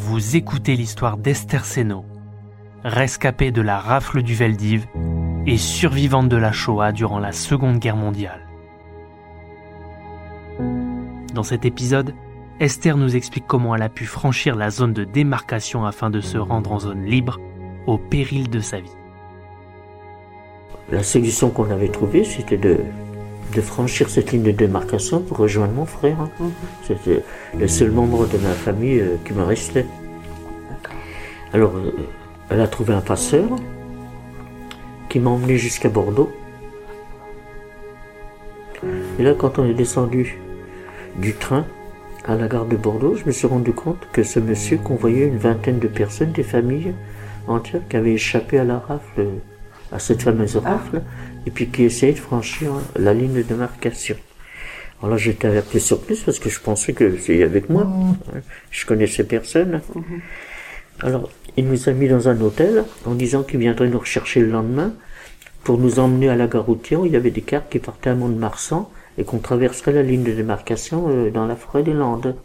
vous écoutez l'histoire d'Esther Seno, rescapée de la rafle du Veldiv et survivante de la Shoah durant la Seconde Guerre mondiale. Dans cet épisode, Esther nous explique comment elle a pu franchir la zone de démarcation afin de se rendre en zone libre au péril de sa vie. La solution qu'on avait trouvée, c'était de, de franchir cette ligne de démarcation pour rejoindre mon frère. hein. C'était le seul membre de ma famille euh, qui me restait. Alors, euh, elle a trouvé un passeur qui m'a emmené jusqu'à Bordeaux. Et là, quand on est descendu du train à la gare de Bordeaux, je me suis rendu compte que ce monsieur convoyait une vingtaine de personnes, des familles entières qui avaient échappé à la rafle, à cette fameuse rafle, et puis qui essayaient de franchir la ligne de démarcation. Alors là, j'étais un peu surprise parce que je pensais que c'était avec moi. hein. Je connaissais personne. Alors, il nous a mis dans un hôtel en disant qu'il viendrait nous rechercher le lendemain pour nous emmener à la gare routière où il y avait des cartes qui partaient à Mont-de-Marsan et qu'on traverserait la ligne de démarcation euh, dans la forêt des Landes.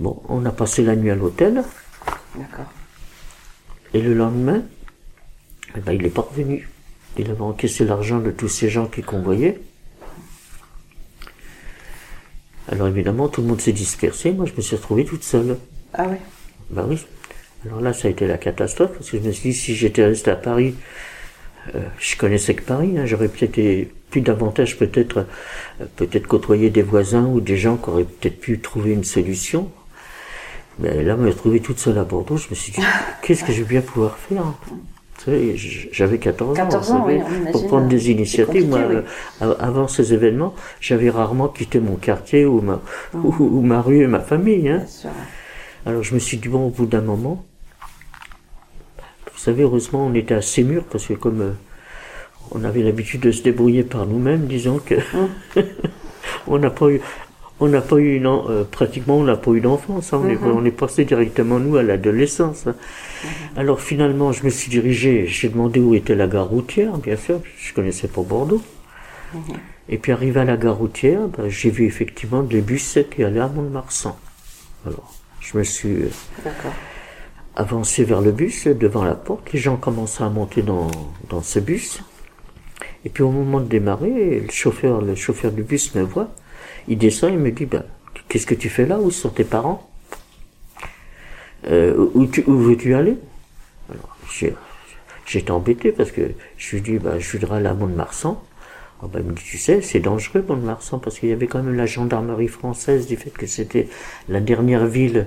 Bon, on a passé la nuit à l'hôtel D'accord. et le lendemain, eh ben, il n'est pas revenu. Il avait encaissé l'argent de tous ces gens qui convoyaient. Alors évidemment, tout le monde s'est dispersé. Moi, je me suis retrouvée toute seule. Ah ouais. Ben oui. Alors là, ça a été la catastrophe, parce que je me suis dit, si j'étais resté à Paris, euh, je connaissais que Paris, hein, j'aurais peut-être plus davantage peut-être euh, peut-être côtoyer des voisins ou des gens qui auraient peut-être pu trouver une solution. Mais là, me retrouver toute seule à Bordeaux, je me suis dit, qu'est-ce que je vais bien pouvoir faire hein j'avais 14 ans, 14 vous ans, savez, oui, on imagine, pour prendre des c'est initiatives. Moi, euh, av- avant ces événements, j'avais rarement quitté mon quartier ou ma, ou, ou ma rue et ma famille. Hein. Bien sûr. Alors je me suis dit, bon, au bout d'un moment, vous savez, heureusement, on était assez mûrs parce que comme euh, on avait l'habitude de se débrouiller par nous-mêmes, disons que on n'a pas eu, on n'a pas eu, une euh, pratiquement, on n'a pas eu d'enfance. hein. on, est, on est passé directement, nous, à l'adolescence. hein. Alors finalement, je me suis dirigé, j'ai demandé où était la gare routière, bien sûr, je connaissais pas Bordeaux. Et puis arrivé à la gare routière, ben, j'ai vu effectivement des bus qui allaient à Mont-de-Marsan. Alors, je me suis euh, avancé vers le bus, devant la porte. Les gens commençaient à monter dans, dans ce bus. Et puis au moment de démarrer, le chauffeur, le chauffeur du bus me voit. Il descend et me dit, bah, qu'est-ce que tu fais là? Où sont tes parents? Euh, Où, tu- où veux-tu aller? Alors, J'étais embêté parce que je lui dis, bah, je voudrais aller à Mont-de-Marsan. Ah il me dit, tu sais, c'est dangereux, Mont-de-Marsan, parce qu'il y avait quand même la gendarmerie française du fait que c'était la dernière ville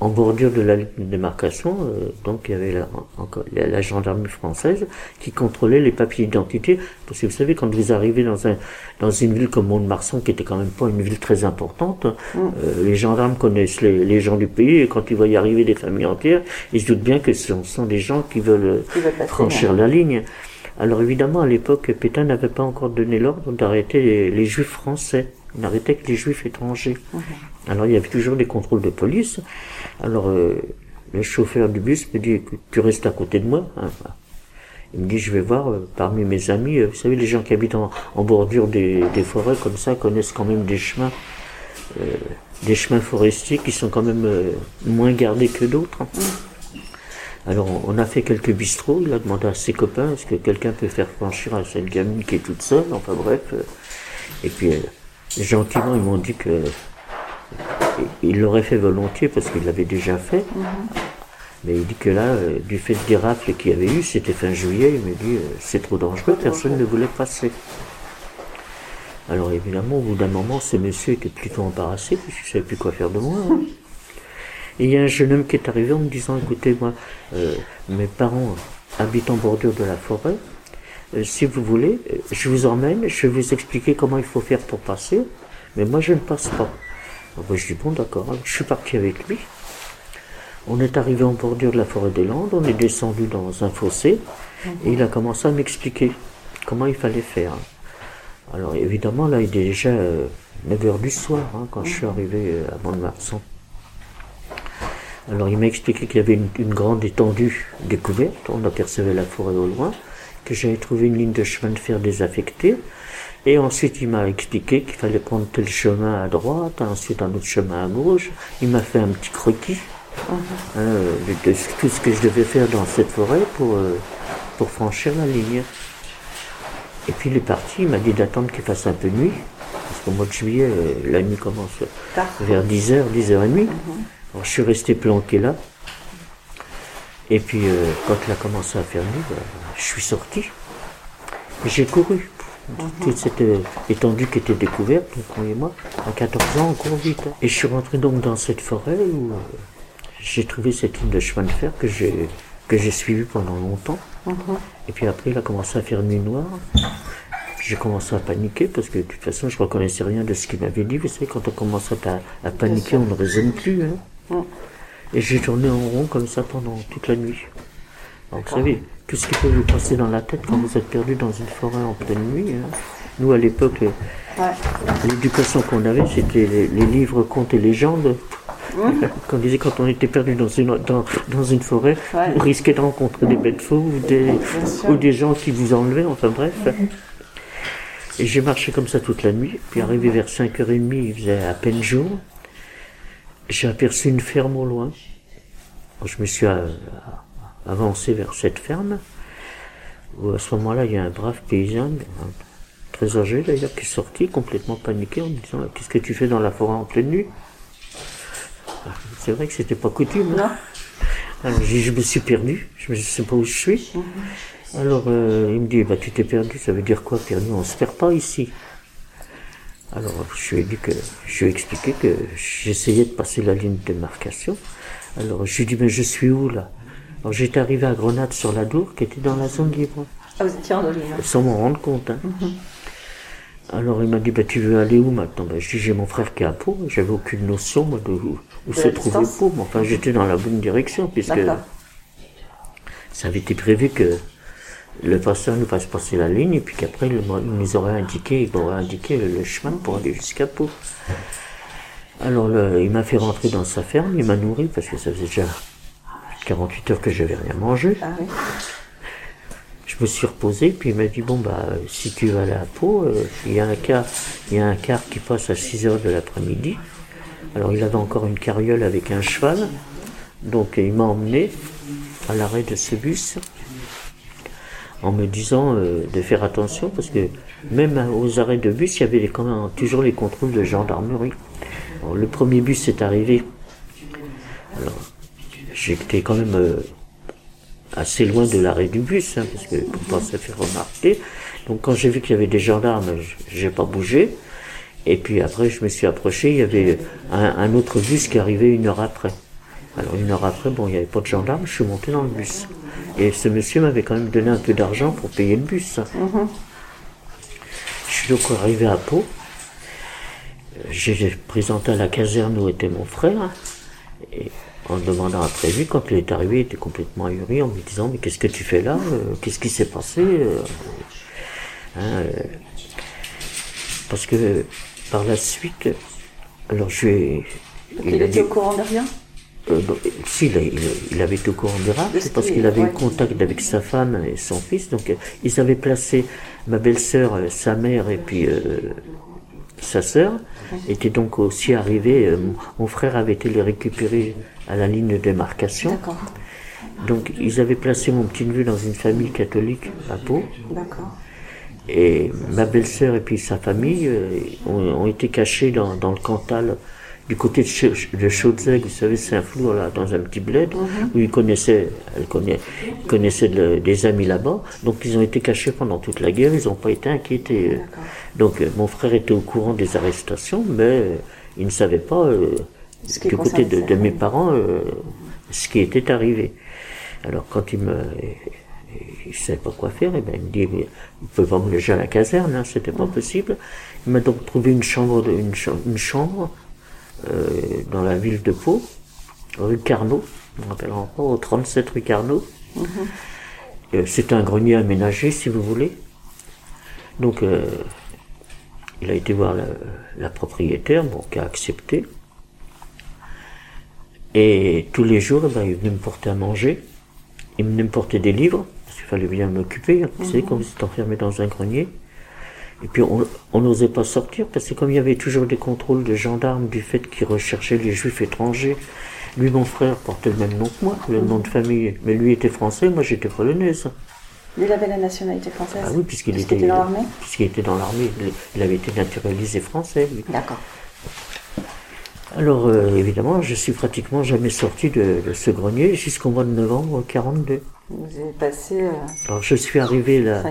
en bordure de la ligne de démarcation, euh, donc il y avait la, encore la, la gendarmerie française qui contrôlait les papiers d'identité. Parce que vous savez, quand vous arrivez dans, un, dans une ville comme Mont-de-Marsan, qui était quand même pas une ville très importante, euh, les gendarmes connaissent les, les gens du pays et quand ils voient y arriver des familles entières, ils se doutent bien que ce sont des gens qui veulent euh, Qui veulent passer, franchir la ligne. Alors évidemment, à l'époque, Pétain n'avait pas encore donné l'ordre d'arrêter les, les juifs français. Il n'arrêtait que les juifs étrangers. Alors il y avait toujours des contrôles de police. Alors euh, le chauffeur du bus me dit, écoute, tu restes à côté de moi. hein. Il me dit, je vais voir euh, parmi mes amis, euh, vous savez, les gens qui habitent en, en bordure des, des forêts comme ça connaissent quand même des chemins, euh, des chemins forestiers qui sont quand même moins gardés que d'autres. Alors on a fait quelques bistrots, il a demandé à ses copains est-ce que quelqu'un peut faire franchir à cette gamine qui est toute seule, enfin bref. euh, Et puis euh, gentiment ils m'ont dit que il l'aurait fait volontiers parce qu'il l'avait déjà fait. Mais il dit que là, euh, du fait des rafles qu'il y avait eu, c'était fin juillet, il me dit euh, c'est trop dangereux, personne ne voulait passer. Alors évidemment, au bout d'un moment, ce monsieur était plutôt embarrassé, parce qu'il ne savait plus quoi faire de moi. hein. Et il y a un jeune homme qui est arrivé en me disant, écoutez, moi, euh, mes parents habitent en bordure de la forêt. Euh, si vous voulez, euh, je vous emmène, je vais vous expliquer comment il faut faire pour passer, mais moi je ne passe pas. Alors, moi, je dis, bon d'accord, Alors, je suis parti avec lui. On est arrivé en bordure de la forêt des Landes, on est descendu dans un fossé, et il a commencé à m'expliquer comment il fallait faire. Alors évidemment, là, il est déjà 9h du soir, hein, quand je suis arrivé euh, à Mont-de-Marsan. Alors il m'a expliqué qu'il y avait une, une grande étendue découverte, on apercevait la forêt au loin, que j'avais trouvé une ligne de chemin de fer désaffectée, Et ensuite, il m'a expliqué qu'il fallait prendre tel chemin à droite, ensuite un autre chemin à gauche. Il m'a fait un petit croquis hein, de, tout ce que je devais faire dans cette forêt pour, euh, pour franchir la ligne. Et puis il est parti, il m'a dit d'attendre qu'il fasse un peu nuit, parce qu'au mois de juillet, euh, la nuit commence vers 10h, 10h30. Mhm. Alors je suis resté planqué là. Et puis euh, quand il a commencé à faire nuit, je suis sorti. J'ai couru. Toute cette euh, étendue qui était découverte, donc et moi, à 14 ans, on court vite. Hein. Et je suis rentré donc dans cette forêt où j'ai trouvé cette ligne de chemin de fer que j'ai que j'ai suivi pendant longtemps. Mhm. Et puis après, il a commencé à faire nuit noire. J'ai commencé à paniquer parce que de toute façon, je ne reconnaissais rien de ce qu'il m'avait dit. Vous savez, quand on commence à, paniquer, on ne raisonne plus. Hein. Et j'ai tourné en rond comme ça pendant toute la nuit. vous savez, tout ce qui peut vous passer dans la tête quand vous êtes perdu dans une forêt en pleine nuit. Hein? Nous, à l'époque, l'éducation qu'on avait, c'était les, les livres, contes et légendes. Quand on disait quand on était perdu dans une, dans, dans une forêt, on risquait de rencontrer des bêtes fous ou des, ou des gens qui vous enlevaient, enfin bref. Et j'ai marché comme ça toute la nuit, puis arrivé vers 5h30, il faisait à peine jour, j'ai aperçu une ferme au loin. Je me suis avancé vers cette ferme, où à ce moment-là, il y a un brave paysan, très âgé d'ailleurs, qui est sorti complètement paniqué en me disant Qu'est-ce que tu fais dans la forêt en pleine nuit? C'est vrai que c'était pas coutume. Hein. Alors, je me suis perdu, je ne sais pas où je suis. Mhm. Alors euh, il me dit, bah, tu t'es perdu, ça veut dire quoi perdu? On se perd pas ici. Alors je lui ai dit que, je lui ai expliqué que j'essayais de passer la ligne de démarcation. Alors je lui ai dit, mais je suis où là? Alors j'étais arrivé à Grenade sur la Dour, qui était dans la zone libre. Ah, vous étiez en zone Sans m'en rendre compte. Hein. Mhm. Alors il m'a dit, bah, tu veux aller où maintenant? Bah, Je j'ai mon frère qui est à Pau. J'avais aucune notion de où, se trouvait Pau. Mais enfin, j'étais dans la bonne direction, puisque ça avait été prévu que le passeur nous fasse passer la ligne, et puis qu'après, il nous aurait indiqué, il m'aurait indiqué le chemin pour aller jusqu'à Pau. Alors il m'a fait rentrer dans sa ferme, il m'a nourri, parce que ça faisait déjà 48 heures que j'avais rien mangé. Ah je me suis reposé, puis il m'a dit, bon, bah, si tu vas à la Pau, euh, il y a un car, il y a un car qui passe à 6 heures de l'après-midi. Alors il avait encore une carriole avec un cheval, donc il m'a emmené à l'arrêt de ce bus en me disant euh, de faire attention parce que même aux arrêts de bus, il y avait toujours les contrôles de gendarmerie. le premier bus est arrivé. Alors, j'étais quand même euh, assez loin de l'arrêt du bus, hein, parce que pour pas se faire remarquer. Donc quand j'ai vu qu'il y avait des gendarmes, j'ai pas bougé. Et puis après, je me suis approché, il y avait un, autre bus qui arrivait une heure après. Alors une heure après, bon, il n'y avait pas de gendarmes, je suis monté dans le bus. Et ce monsieur m'avait quand même donné un peu d'argent pour payer le bus. Je suis donc arrivé à Pau. J'ai présenté à la caserne où était mon frère. Et en demandant après lui, quand il est arrivé, il était complètement ahuri en me disant Mais qu'est-ce que tu fais là? Euh, Qu'est-ce qui s'est passé? Euh, hein, euh, Parce que par la suite, alors je lui Il, était au courant de rien? Si, il, avait été au courant de rien, c'est parce qu'il avait eu contact avec sa femme et son fils. Donc, ils avaient placé ma belle-sœur, sa mère et puis sa sœur était donc aussi arrivés. mon frère avait été les récupérer à la ligne de démarcation. Donc ils avaient placé mon petit neveu dans une famille catholique à Pau. Et ma belle-sœur et puis sa famille euh, ont, été cachés dans, dans, le Cantal, du côté de, de Chaudzeg, vous savez, c'est un flou là, dans un petit bled, mhm. où ils connaissaient, elle connaissait des amis là-bas. Donc ils ont été cachés pendant toute la guerre, ils n'ont pas été inquiétés. Donc euh, mon frère était au courant des arrestations, mais euh, il ne savait pas du côté de, mes parents euh, ce qui était arrivé. Alors quand il me il savait pas quoi faire, et ben il me dit il peut pas me loger à la caserne, hein, c'était pas possible. Il m'a donc trouvé une chambre, de, une, une, chambre euh, dans la ville de Pau, rue Carnot, on me rappelle encore, au 37 rue Carnot. Mm-hmm. Euh, c'est un grenier aménagé, si vous voulez. Donc, il a été voir la, la propriétaire, bon, qui a accepté. Et tous les jours, eh ben, il venait me porter à manger. Il venait me porter des livres, parce qu'il fallait bien m'occuper. Vous savez, quand vous êtes enfermé dans un grenier. Et puis on n'osait pas sortir parce que comme il y avait toujours des contrôles de gendarmes du fait qu'ils recherchaient les juifs étrangers, lui mon frère portait le même nom que moi, le nom de famille, mais lui était français, moi j'étais polonaise. Il avait la nationalité française Ah oui, puisqu'il était, dans l'armée? Puisqu'il était dans l'armée, il avait été naturalisé français. D'accord. Alors euh, évidemment, je suis pratiquement jamais sorti de, ce grenier jusqu'au mois de novembre 42. Vous avez passé. Euh, Alors je suis arrivé là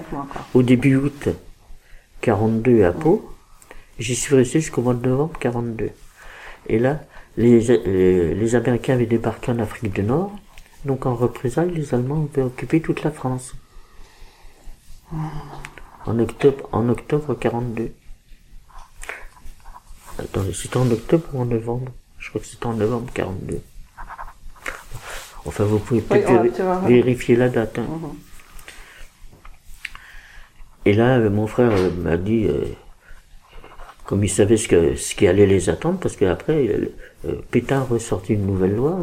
au début août 42 à Pau. J'y suis resté jusqu'au mois de novembre 42. Et là, les, les, Américains avaient débarqué en Afrique du Nord. Donc en représailles, les Allemands avaient occupé toute la France. En octobre, en octobre 42. Attendez, c'était en octobre ou en novembre? Je crois que c'était en novembre 42. Enfin, vous pouvez peut-être vérifier la date. Hein. Mhm. Et là, euh, mon frère euh, m'a dit, euh, comme il savait ce, que, ce qui allait les attendre, parce qu'après, Pétain ressorti une nouvelle loi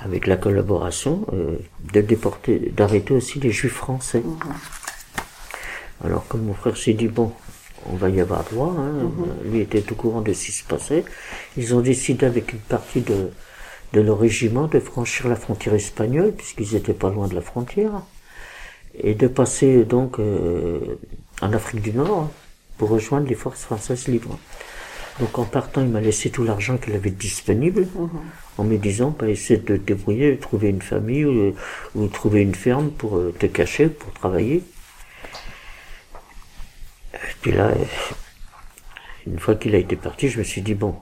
avec la collaboration de déporter, d'arrêter aussi les juifs français. Mhm. Alors, comme mon frère s'est dit, bon, on va y avoir droit, hein, mhm. lui était au courant de ce qui se passait, ils ont décidé avec une partie de, de leur régiment de franchir la frontière espagnole, puisqu'ils étaient pas loin de la frontière, et de passer donc euh, en Afrique du Nord pour rejoindre les forces françaises libres. Donc en partant, il m'a laissé tout l'argent qu'il avait disponible, mhm. en me disant, bah, essaie de te débrouiller, de trouver une famille ou, ou trouver une ferme pour euh, te cacher, pour travailler. Et puis là, une fois qu'il a été parti, je me suis dit, bon,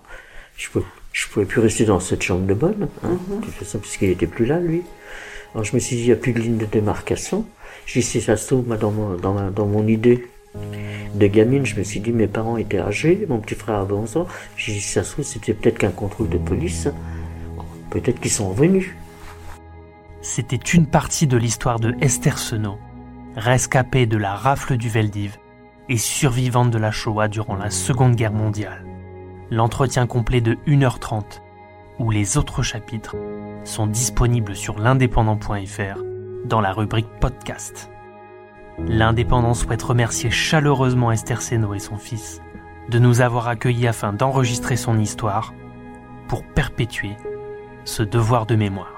je peux je pouvais plus rester dans cette chambre de bonne, hein, mm puisqu'il était plus là, lui. Alors je me suis dit, il n'y a plus de ligne de démarcation. J'ai dit, ça se trouve, dans mon, dans, dans mon idée de gamine, je me suis dit, mes parents étaient âgés, mon petit frère avait 11 ans. J'ai dit, ça se trouve, c'était peut-être qu'un contrôle de police. Peut-être qu'ils sont revenus. C'était une partie de l'histoire de Esther Senot, rescapée de la rafle du Veldiv et survivante de la Shoah durant la Seconde Guerre mondiale l'entretien complet de 1h30, où les autres chapitres sont disponibles sur l'indépendant.fr dans la rubrique podcast. L'Indépendant souhaite remercier chaleureusement Esther Seno et son fils de nous avoir accueillis afin d'enregistrer son histoire pour perpétuer ce devoir de mémoire.